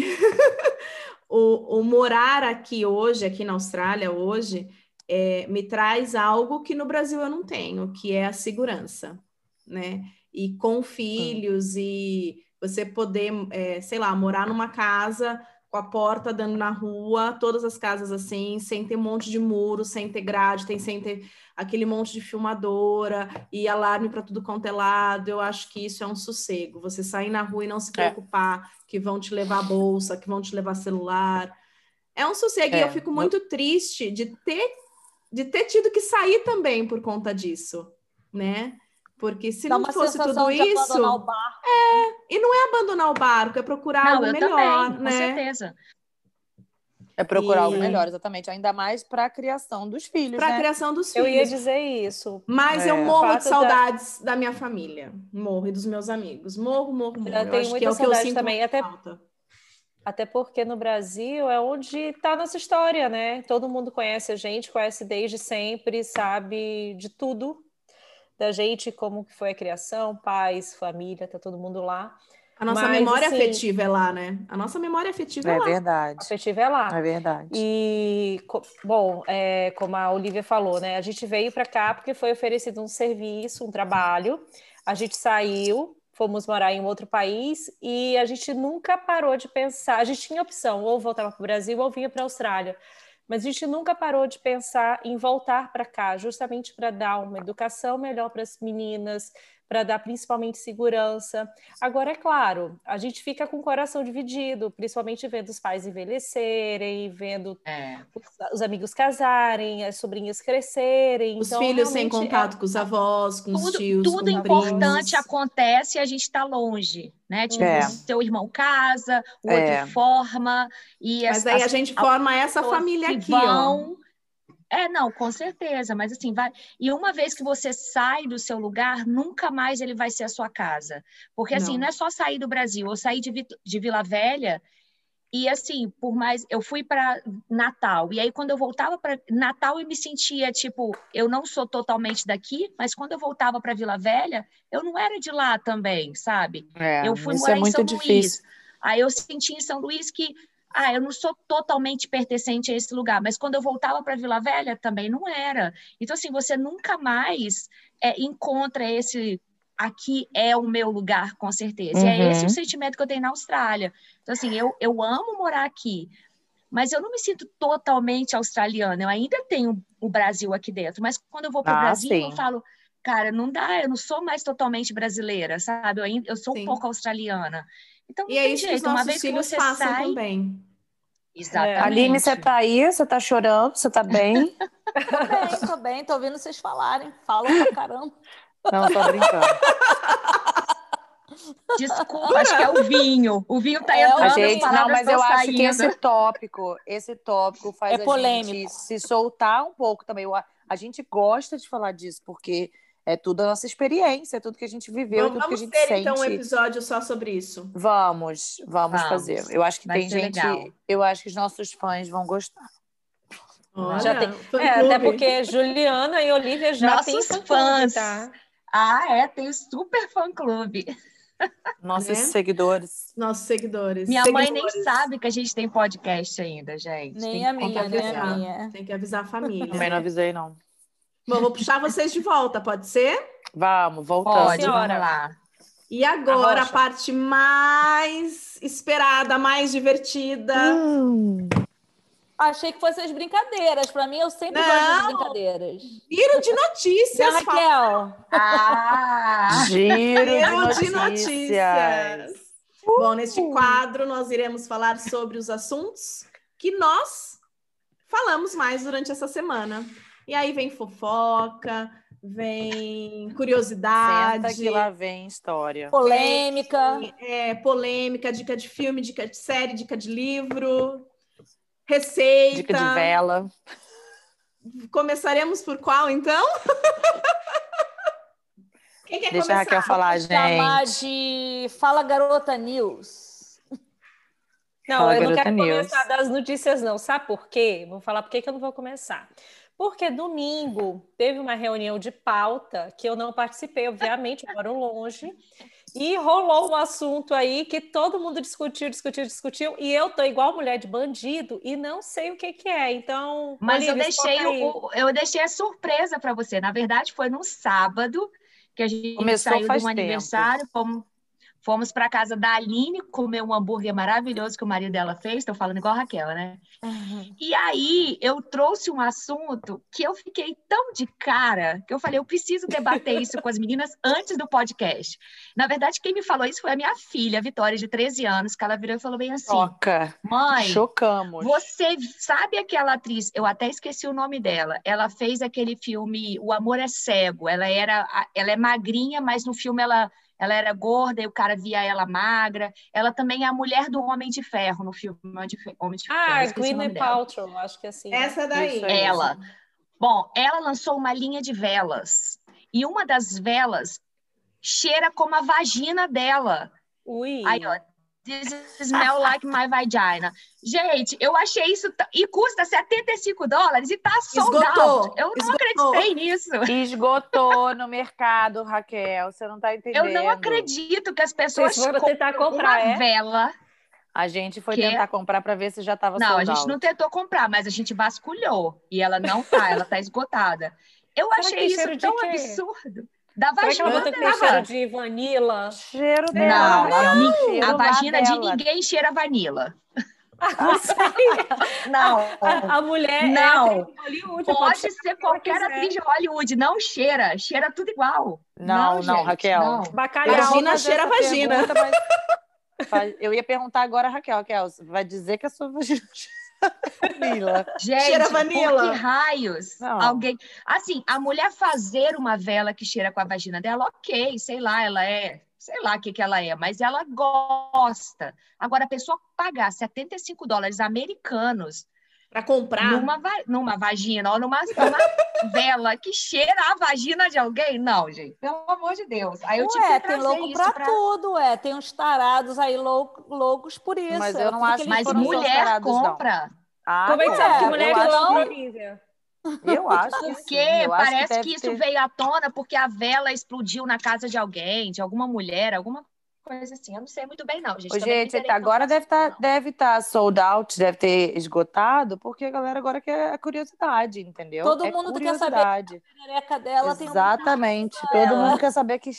o, o morar aqui hoje, aqui na Austrália hoje, é, me traz algo que no Brasil eu não tenho, que é a segurança, né? E com filhos e você poder, é, sei lá, morar numa casa com a porta dando na rua, todas as casas assim, sem ter um monte de muro, sem ter grade, tem sem ter aquele monte de filmadora e alarme para tudo quanto é lado. Eu acho que isso é um sossego. Você sair na rua e não se é. preocupar. Que vão te levar bolsa, que vão te levar celular. É um sossego. É. E eu fico muito triste de ter, de ter tido que sair também por conta disso, né? Porque se Dá não fosse tudo isso. É, e não é abandonar o barco, é procurar não, algo melhor, também, né? Com certeza. É procurar e... algo melhor, exatamente. Ainda mais para a criação dos filhos. Para a né? criação dos filhos. Eu ia dizer isso. Mas é. eu morro de saudades da... da... minha família. Morro e dos meus amigos. Morro, morro, morro. Eu, eu tenho muita é saudade também. Até... Até porque no Brasil é onde está nossa história, né? Todo mundo conhece a gente, conhece desde sempre, sabe de tudo da gente, como que foi a criação, pais, família, tá todo mundo lá. A nossa Mas, memória assim, afetiva é lá, né? A nossa memória afetiva é, é lá. É verdade. Afetiva é lá. É verdade. E, bom, é, como a Olivia falou, né? A gente veio para cá porque foi oferecido um serviço, um trabalho. A gente saiu, fomos morar em outro país e a gente nunca parou de pensar. A gente tinha opção, ou voltava para o Brasil ou vinha para a Austrália. Mas a gente nunca parou de pensar em voltar para cá, justamente para dar uma educação melhor para as meninas, para dar principalmente segurança. Agora, é claro, a gente fica com o coração dividido, principalmente vendo os pais envelhecerem, vendo é. os, os, amigos casarem, as sobrinhas crescerem. Os então, filhos sem contato é... com os avós, com tudo, os tios. Tudo importante primos. acontece e a gente está longe. Né? Tipo, é. seu irmão casa, o outro é. forma. E Mas aí a gente forma essa família aqui. Vão, ó é, não, com certeza, mas assim, vai. E uma vez que você sai do seu lugar, nunca mais ele vai ser a sua casa. Porque assim, não, não é só sair do Brasil, eu saí de, de Vila Velha e assim, por mais eu fui para Natal, e aí quando eu voltava para Natal eu me sentia tipo, eu não sou totalmente daqui, mas quando eu voltava para Vila Velha, eu não era de lá também, sabe? É, eu fui morar é em São difícil. Luís. Aí eu senti em São Luís que ah, eu não sou totalmente pertencente a esse lugar, mas quando eu voltava para Vila Velha também não era. Então, assim, você nunca mais é, encontra esse aqui é o meu lugar, com certeza. Uhum. E é esse o uhum. sentimento que eu tenho na Austrália. Então, assim, eu, eu amo morar aqui, mas eu não me sinto totalmente australiana. Eu ainda tenho o Brasil aqui dentro, mas quando eu vou para o ah, Brasil, sim. eu falo, cara, não dá, eu não sou mais totalmente brasileira, sabe? Eu, ainda, eu sou sim. um pouco australiana. Então, e é isso jeito. que os nossos Uma vez filhos que você façam sai... também. Exatamente. É. Aline, você tá aí? Você tá chorando? Você tá bem? tô bem, tô bem. Tô ouvindo vocês falarem. Falam pra caramba. Não, tô brincando. Desculpa, acho que é o vinho. O vinho tá é, entrando. Gente, não, mas eu acho que esse tópico, esse tópico faz é a polêmico. gente se soltar um pouco também. A gente gosta de falar disso, porque é tudo a nossa experiência, é tudo que a gente viveu, tudo que a gente ter, sente. então um episódio só sobre isso. Vamos, vamos, vamos. fazer. Eu acho que Vai tem gente, legal. eu acho que os nossos fãs vão gostar. Olha, já tem, é, até porque Juliana e Olivia já têm fãs. Tá? Ah, é, tem o super fã clube. Nossos né? seguidores. Nossos seguidores. Minha seguidores. mãe nem sabe que a gente tem podcast ainda, gente. Nem a minha, nem a minha. Tem que avisar a família. Também não avisei, não. Bom, vou puxar vocês de volta, pode ser? Vamos, voltando. Pode, vamos lá. E agora a, a, parte mais esperada, mais divertida. Hum. Achei que fossem as brincadeiras. Para mim, eu sempre Não. gosto de brincadeiras. Giro de notícias, Raquel. Ah, giro, Giro de, de notícias. Uh. Bom, neste quadro nós iremos falar sobre os assuntos que nós falamos mais durante essa semana. E aí vem fofoca, vem curiosidade. Senta que lá vem história. Polêmica. É, polêmica, dica de filme, dica de série, dica de livro, receita. Dica de vela. Começaremos por qual, então? Quem quer Deixa começar? a Raquel falar, gente. Chamar de Fala Garota News. Não, Fala, eu não quero News. começar das notícias, não. Sabe por quê? Vou falar por que eu não vou começar. Porque domingo teve uma reunião de pauta que eu não participei, obviamente, moro longe, e rolou um assunto aí que todo mundo discutiu, discutiu, discutiu, e eu tô igual mulher de bandido e não sei o que, que é. Então, mas eu deixei o, eu deixei a surpresa para você. Na verdade, foi no sábado que a gente Começou saiu de um tempo. aniversário, fomos Fomos para casa da Aline comer um hambúrguer maravilhoso que o marido dela fez. Estou falando igual a Raquel, né? Uhum. E aí eu trouxe um assunto que eu fiquei tão de cara que eu falei, eu preciso debater isso com as meninas antes do podcast. Na verdade, quem me falou isso foi a minha filha, a Vitória, de 13 anos, que ela virou e falou bem assim: Toca. Mãe, chocamos. Você sabe aquela atriz? Eu até esqueci o nome dela. Ela fez aquele filme O Amor é Cego. Ela era, ela é magrinha, mas no filme ela ela era gorda e o cara via ela magra. Ela também é a mulher do Homem de Ferro no filme Homem de Ferro. Ah, Gwyneth Paltrow, acho que é assim. Essa daí. Isso, ela. Bom, ela lançou uma linha de velas. E uma das velas cheira como a vagina dela. Ui. Aí, ó, This smell like my vagina. Gente, eu achei isso. E custa 75 dólares e tá sold out. Eu não Esgotou. acreditei nisso. Esgotou no mercado, Raquel. Você não tá entendendo. Eu não acredito que as pessoas foram tentar comprar uma é? vela. A gente foi que... tentar comprar para ver se já estava Não, a gente não tentou comprar, mas a gente vasculhou. E ela não tá, ela tá esgotada. Eu Será achei isso tão absurdo. Da vagina Será que ela cheiro de vanila? Cheiro dela. Não, não. Cheiro a vagina de ninguém cheira vanila. não. A, a, mulher é não. É Hollywood, pode, pode ser qualquer atriz de Hollywood, não cheira, cheira tudo igual. Não, não, não Raquel. Não. Bacalhau, vagina cheira vagina. Pergunta, mas... Eu ia perguntar agora, Raquel, Raquel, vai dizer que a sua vagina Gente, cheira vanila. Por que raios? Não. Alguém. Assim, a mulher fazer uma vela que cheira com a vagina dela, ok, sei lá, ela é. Sei lá o que, que ela é, mas ela gosta. Agora, a pessoa pagar 75 dólares americanos para comprar numa, numa vagina ou numa, numa vela que cheira a vagina de alguém? Não, gente, pelo amor de Deus. Aí eu ué, tem louco pra, pra, tudo, é. Tem uns tarados aí louco, loucos por isso. Mas eu não acho Mas mulher tarados, compra. Ah, Como é que sabe que mulher que não? Eu acho que Porque sim, parece que, que isso ter... veio à tona porque a vela explodiu na casa de alguém, de alguma mulher, alguma coisa assim. Eu não sei muito bem, não, gente. Ô, gente, agora deve estar tá, deve tá sold out, deve ter esgotado, porque a galera agora quer a curiosidade, entendeu? Todo é mundo quer saber a careca dela Exatamente. tem Todo mundo quer saber que,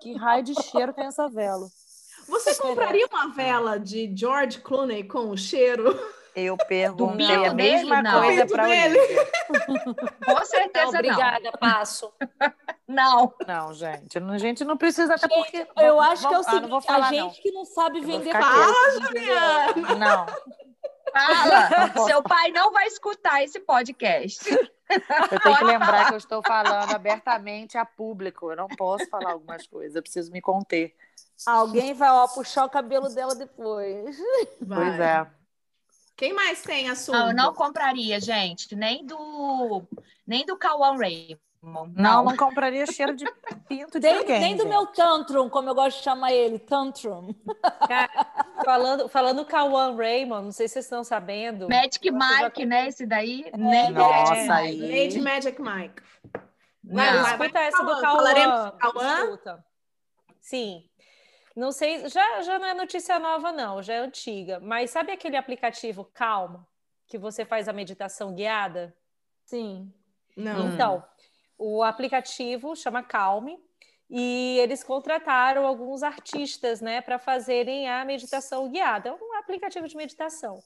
que raio de cheiro tem essa vela. Você compraria uma vela de George Clooney com o cheiro? Eu perguntei a mesma dele, coisa para ele. Com certeza não. Obrigada, não. passo. Não. Não, gente. A gente não precisa, até porque... Eu acho que é o seguinte, ah, a gente não. que não sabe vender... Fala, Juliana! Não. Fala! Seu pai não vai escutar esse podcast. Eu tenho que lembrar que eu estou falando abertamente a público. Eu não posso falar algumas coisas, eu preciso me conter. Alguém vai ó, puxar o cabelo dela depois. Vai. Pois é. Quem mais tem assunto? Não, eu não compraria, gente, nem do nem do Kawan Raymond. Não, não, não compraria cheiro de pinto de nem, ninguém. Nem do meu tantrum, como eu gosto de chamar ele, tantrum. falando, falando Kawan Raymond, não sei se vocês estão sabendo. Magic Mike, já... né? Esse daí. É, Nossa, é, aí. Lady Magic Mike. Não, não escuta essa do Kawan. Sim. Não sei, já, já não é notícia nova, não, já é antiga. Mas sabe aquele aplicativo Calma, que você faz a meditação guiada? Sim. Não. Então, o aplicativo chama Calme e eles contrataram alguns artistas, né, para fazerem a meditação guiada. É um aplicativo de meditação.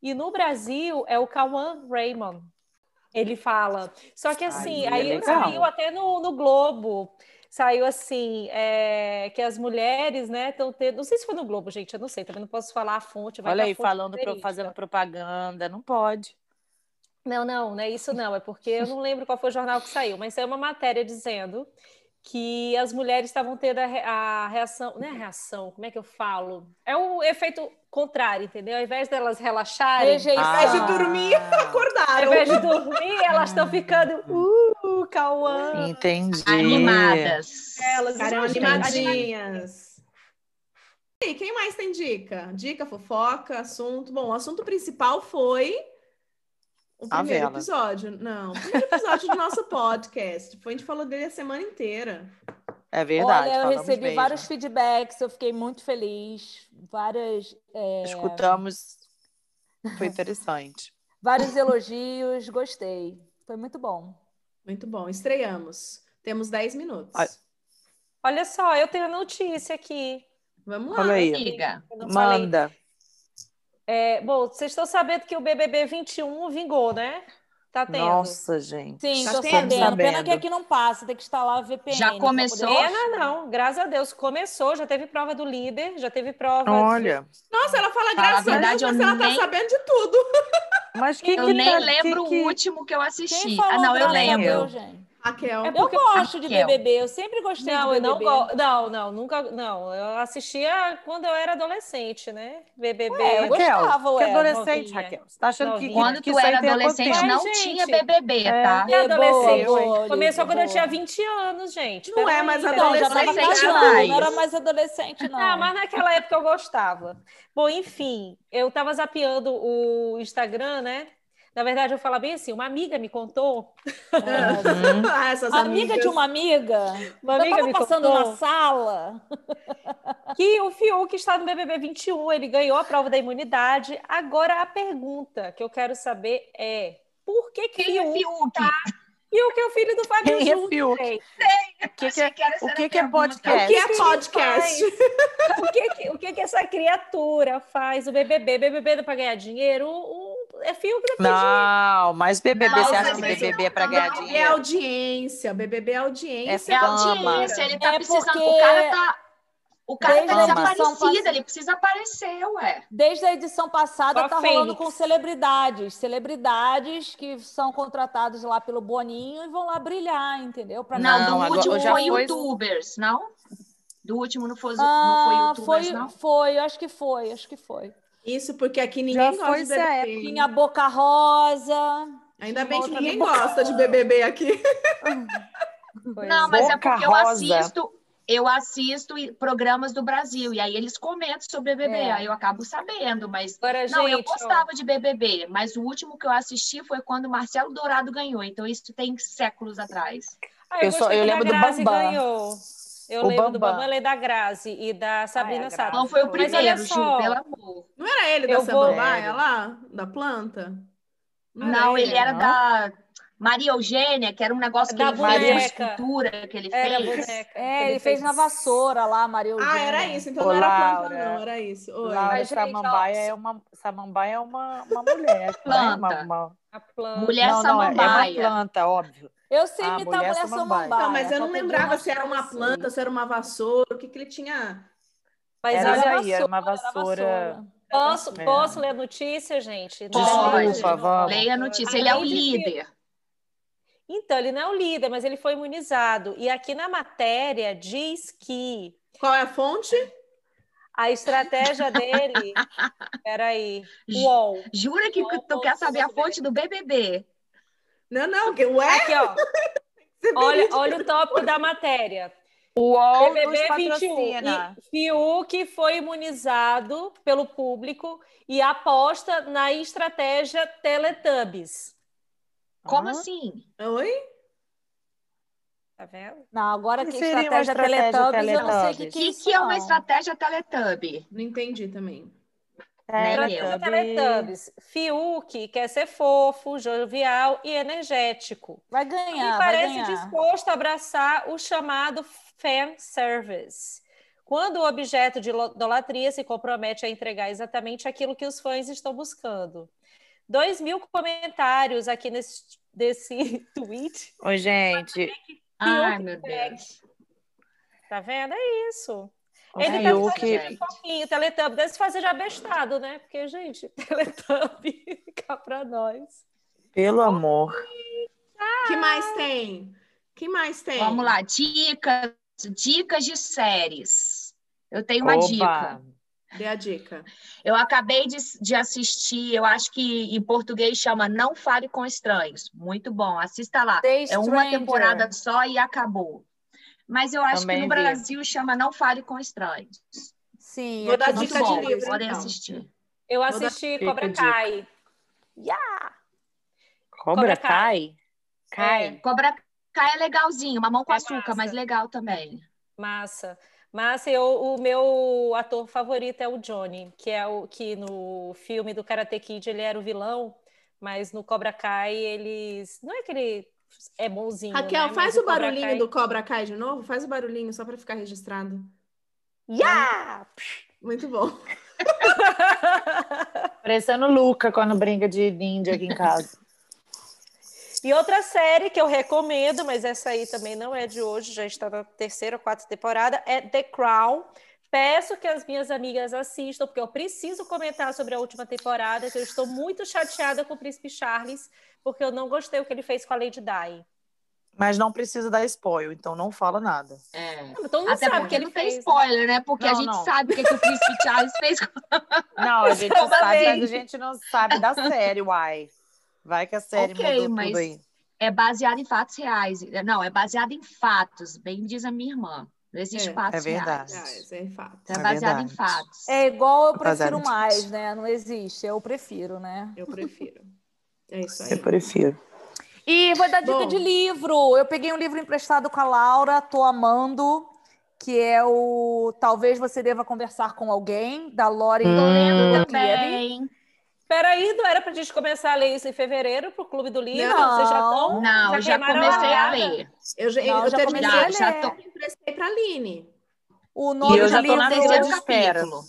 E no Brasil é o Kawan Raymond. Ele fala. Só que assim, aí, é aí saiu até no, no Globo saiu assim, é, que as mulheres, né, estão tendo. Não sei se foi no Globo, gente, eu não sei, também não posso falar a fonte. Olha aí, fonte falando, pro, fazendo propaganda, não pode. Não, não, não é isso não, é porque eu não lembro qual foi o jornal que saiu, mas saiu uma matéria dizendo que as mulheres estavam tendo a, a, reação, não é a reação, como é que eu falo? É o efeito contrário, entendeu? Ao invés delas relaxarem, Rejeição. ao invés de dormir, acordaram. Ao invés de dormir, elas estão ficando, uh, Cauã. Entendi. Animadas. Elas estão animadinhas. E quem mais tem dica? Dica, fofoca, assunto. Bom, o assunto principal foi o primeiro episódio. Não, o primeiro episódio do nosso podcast. Foi, a gente falou dele a semana inteira. É verdade. Olha, eu recebi mesmo. vários feedbacks, eu fiquei muito feliz. Várias. É... Escutamos. Foi interessante. vários elogios, gostei. Foi muito bom. Muito bom. Estreamos. Temos 10 minutos. Olha só, eu tenho notícia aqui. Vamos lá. Aí. Amiga. Manda. É, bom, vocês estão sabendo que o BBB 21 vingou, né? Tá tendo. Nossa, gente. Sim, Tá tô tendo, sabendo. Pena sabendo. que aqui não passa, tem que instalar a VPN. Já pra começou? poder- Pena não, graças a Deus. Começou, já teve prova do líder, já teve prova. de- Olha, Nossa, ela fala a graças a Deus, verdade, mas ela tá nem- sabendo de tudo. mas que Eu que nem tá- lembro que, o último que eu assisti. Quem falou Ah, não, eu lembro. Deus, gente? Raquel. É Eu porque- gosto de Raquel. BBB, eu sempre gostei Não, de eu BBB. não gosto. Não, não, nunca. Não, eu assistia quando eu era adolescente, né? BBB. Ué, eu Raquel, gostava, que ué, adolescente, novinha. Raquel. Você tá achando que, Novinha. Quando que tu era adolescente, tempo? não Gente. tinha BBB, É. tá? E adolescente. Boa, boa, Começou quando eu tinha 20 anos, gente. Não é mais Não, já adolescente, mais. não era mais adolescente, não. Ah, mas naquela época eu gostava. Bom, enfim, eu tava zapeando o Instagram, né? Na verdade, eu falo bem assim, uma amiga me contou, É. Ah, essas Amiga amigas. de uma amiga, uma eu amiga tava me passando contou na sala. que o Fiuk está no BBB 21, ele ganhou a prova da imunidade. Agora a pergunta que eu quero saber é, por que que Quem é Fiuk, Fiuk? Fiuk é o filho do Fábio Quem é Júnior, Fiuk? gente? O que, que é, que o que, que é pergunta. O podcast? que é podcast? O que, que- o que, que essa criatura faz? O BBB, BBB dá pra ganhar dinheiro? O, o- é Fiuk da dinheiro. Não, mas BBB, Não, você acha que BBB é pra ganhar É dinheiro? audiência. BBB é audiência. É É audiência, ele tá É precisando. porque- O cara tá. O cara Desde tá a edição desaparecido, passada- ele precisa aparecer, ué. Desde a edição passada Só tá rolando Fênix. com celebridades, celebridades que são contratados lá pelo Boninho e vão lá brilhar, entendeu? Pra Não, Não, do agora- último já foi foi- youtubers, não? Do último não foi, não Ah, foi youtubers, foi, não? foi, acho que foi, acho que foi. Isso porque aqui ninguém Já gosta foi de BBB. Tinha Boca Rosa. Ainda bem que ninguém gosta de BBB aqui. Pois Não, mas é Boca porque eu Rosa. assisto, eu assisto programas do Brasil e aí eles comentam sobre BBB, É. aí eu acabo sabendo, mas Agora, não, eu gente, ó, gostava de BBB, mas o último que eu assisti foi quando o Marcelo Dourado ganhou, então isso tem séculos atrás. Ah, eu, Eu só- eu que a lembro do Grazi Bambam. ganhou. Eu O lembro do Bambam. Bambam, ela é da Grazi e da Sabrina a Sato. Grazi. Não foi o primeiro, Ju, pelo amor. Não era ele da Eu vou- Samambaia lá? Da planta? Não, ele era não? da Maria Eugênia, que era um negócio que Da ele fez, uma boneca. escultura que ele Era a fez. boneca. É, ele fez na vassoura lá, Maria Ah, Eugênia. era isso. Então Ô, não era planta, Laura. não. Era isso. Oi. Laura Mas, gente, Samambaia é uma, Samambaia é uma, uma mulher. Planta. Né? Uma, uma... A planta. Mulher Não, não, é, é uma samambaia. planta, óbvio. Eu sei Ah, imitar mulher mulher samambaia. samambaia. Não, mas eu não lembrava se era uma assim. planta, se era uma vassoura, o que, que ele tinha. Mas Era isso aí, era uma vassoura. posso, É. posso ler a notícia, gente? Pode. Desculpa, vamos. Leia a notícia, ele é o líder. Então, ele não é o líder, mas ele foi imunizado. E aqui na matéria diz que Qual é a fonte? a estratégia dele. Peraí. UOL. Jura que Não, tu quer saber a fonte do BBB? Não, não, que ué? Aqui, ó. Olha, olha o tópico da matéria. O UOL nos BBB 21. patrocina. E Fiuk foi imunizado pelo público e aposta na estratégia Teletubbies. Como Ah. assim? Oi? Tá vendo? Não, agora Que que estratégia, estratégia Teletubbies, eu não sei o que, Teletubbies? que O é que, é uma estratégia Teletubby? Não entendi também. Eu. Estratégia Teletubbies. Fiuk quer ser fofo, jovial e energético. Vai E ganhar, vai parece ganhar. disposto a abraçar o chamado fan service. Quando o objeto de idolatria se compromete a entregar exatamente aquilo que os fãs estão buscando. Dois mil comentários aqui nesse, desse tweet. Oi, gente. Ai, meu Deus. Tá vendo? É isso. O Ele tá Fiuk- fazendo de fofinho, Teletubby. Deve se fazer de abestado, né? Porque, gente, Teletubby fica pra nós. Pelo amor. que mais tem? que mais tem? Vamos lá, dicas, dicas de séries. Eu tenho uma Opa. dica. Dê a dica. Eu acabei de, de assistir, eu acho que em português chama Não Fale com Estranhos. Muito bom, assista lá. The É uma Stranger. temporada só e acabou. Mas eu acho Também que no vi. Brasil chama Não Fale com Estranhos. Sim, Vou dar dica de bom, livro, podem então. assistir. Eu assisti Cobra. Kai. Cobra Cobra cai? Cai. Cobra Kai é legalzinho, mamão com É açúcar, massa. mas legal também. Massa. Massa, eu, o meu ator favorito é o Johnny, que é o que no filme do Karate Kid ele era o vilão, mas no Cobra Kai eles. Não é que ele é bonzinho. Raquel, né? faz Mas o Cobra barulhinho Kai- do Cobra Kai de novo? Faz o barulhinho só para ficar registrado. Yeah! Muito bom. Parecendo Luca quando brinca de ninja aqui em casa. E outra série que eu recomendo, mas essa aí também não é de hoje, já está na terceira ou quarta temporada, é The Crown. Peço que as minhas amigas assistam, porque eu preciso comentar sobre a última temporada, que eu estou muito chateada com o Príncipe Charles, porque eu não gostei o que ele fez com a Lady Di. Mas não precisa dar spoiler, então não fala nada. É. Não, todo mundo Até sabe porque que ele não tem fez. spoiler, né? Porque a Não, gente não. sabe o que, que o Príncipe Charles fez. com- Não, a gente sabe, mas a gente não sabe da série, uai. Vai que a série Ok, mudou mas- tudo aí. É baseado em fatos reais. Não, é baseado em fatos, bem diz a minha irmã. Não existe É, fatos é verdade. Reais. isso é fato. É É baseado em fatos. É igual eu Rapaziada, prefiro mais, né? Não existe, eu prefiro, né? Eu prefiro. É isso aí. Eu prefiro. E vou dar dica Bom. de livro. Eu peguei um livro emprestado com a Laura, tô amando, que é o Talvez Você Deva Conversar com Alguém, da Lori Hum. Também. Peraí, não era pra gente começar a ler isso em fevereiro pro Clube do Livro? Não. Vocês já estão? Não, eu já queimaram comecei a largada? ler. Eu já, Não, eu já terminei comecei a de já ler, tô- eu emprestei pra Aline. O E nome eu do já tô na livro, fila de espera. capítulo.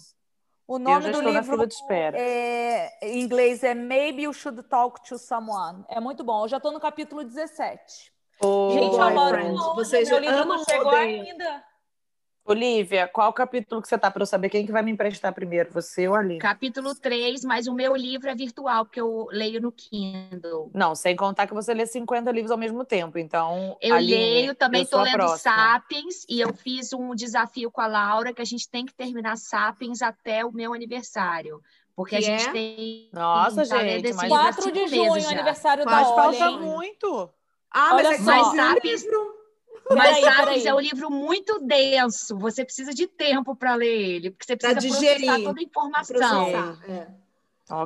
o Eu nome já do estou na livro fila de espera. é, em inglês é Maybe You Should Talk to Someone. É muito bom. Eu já tô no capítulo 17. Ô, Gente, eu moro longe, Vocês meu livro não chegou ainda. Olivia, qual capítulo que você tá para eu saber quem que vai me emprestar primeiro, você ou a Aline? Capítulo 3, mas o meu livro é virtual, porque eu leio no Kindle. Não, sem contar que você lê 50 livros ao mesmo tempo, então Eu Aline, leio, também estou a lendo próxima. Sapiens e eu fiz um desafio com a Laura que a gente tem que terminar Sapiens até o meu aniversário. Porque a Que gente é? tem. Nossa, tá lendo gente, mas- livro há 4 de junho, meses já. aniversário Quase da falta Olha. falta muito. Ah, mas Olha é que só. Mas Sapiens- livro. Mas Peraí, Sapiens peraí. é um livro muito denso. Você precisa de tempo para ler ele, porque você precisa processar digerir, toda a informação. É.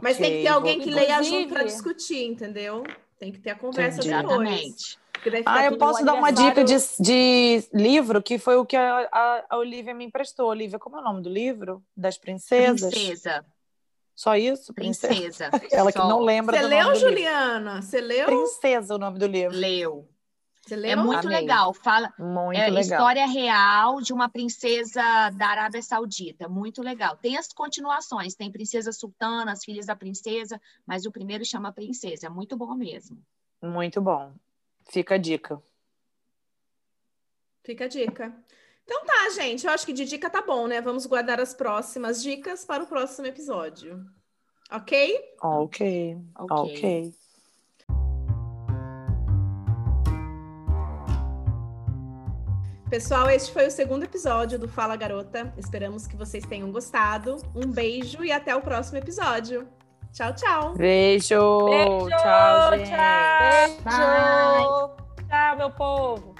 Mas tem que ter alguém vou- que leia junto Inclusive- pra discutir, entendeu? Tem que ter a conversa Entendi. depois. Exatamente. Ah, eu posso dar uma dica de, de livro, que foi o que a, a, a Olivia me emprestou. Olivia, como é o nome do livro? Das princesas? Princesa. Só isso? Princesa. Princesa. Ela que Só. não lembra Você do leu, nome do livro. Juliana? Você leu? Princesa, o nome do livro. Leu. Você leu? É muito Amei. legal. Fala, Muito é legal. história real de uma princesa da Arábia Saudita. Muito legal. Tem as continuações, tem Princesa Sultana, as Filhas da Princesa, mas o primeiro chama Princesa. É muito bom mesmo. Muito bom. Fica a dica. Fica a dica. Então tá, gente. Eu acho que de dica tá bom, né? Vamos guardar as próximas dicas para o próximo episódio. Ok? Ok. Ok. Ok. Pessoal, este foi o segundo episódio do Fala Garota. Esperamos que vocês tenham gostado. Um beijo e até o próximo episódio. Tchau, tchau. Beijo. Beijo, Tchau, gente. tchau. Bye. Tchau, meu povo.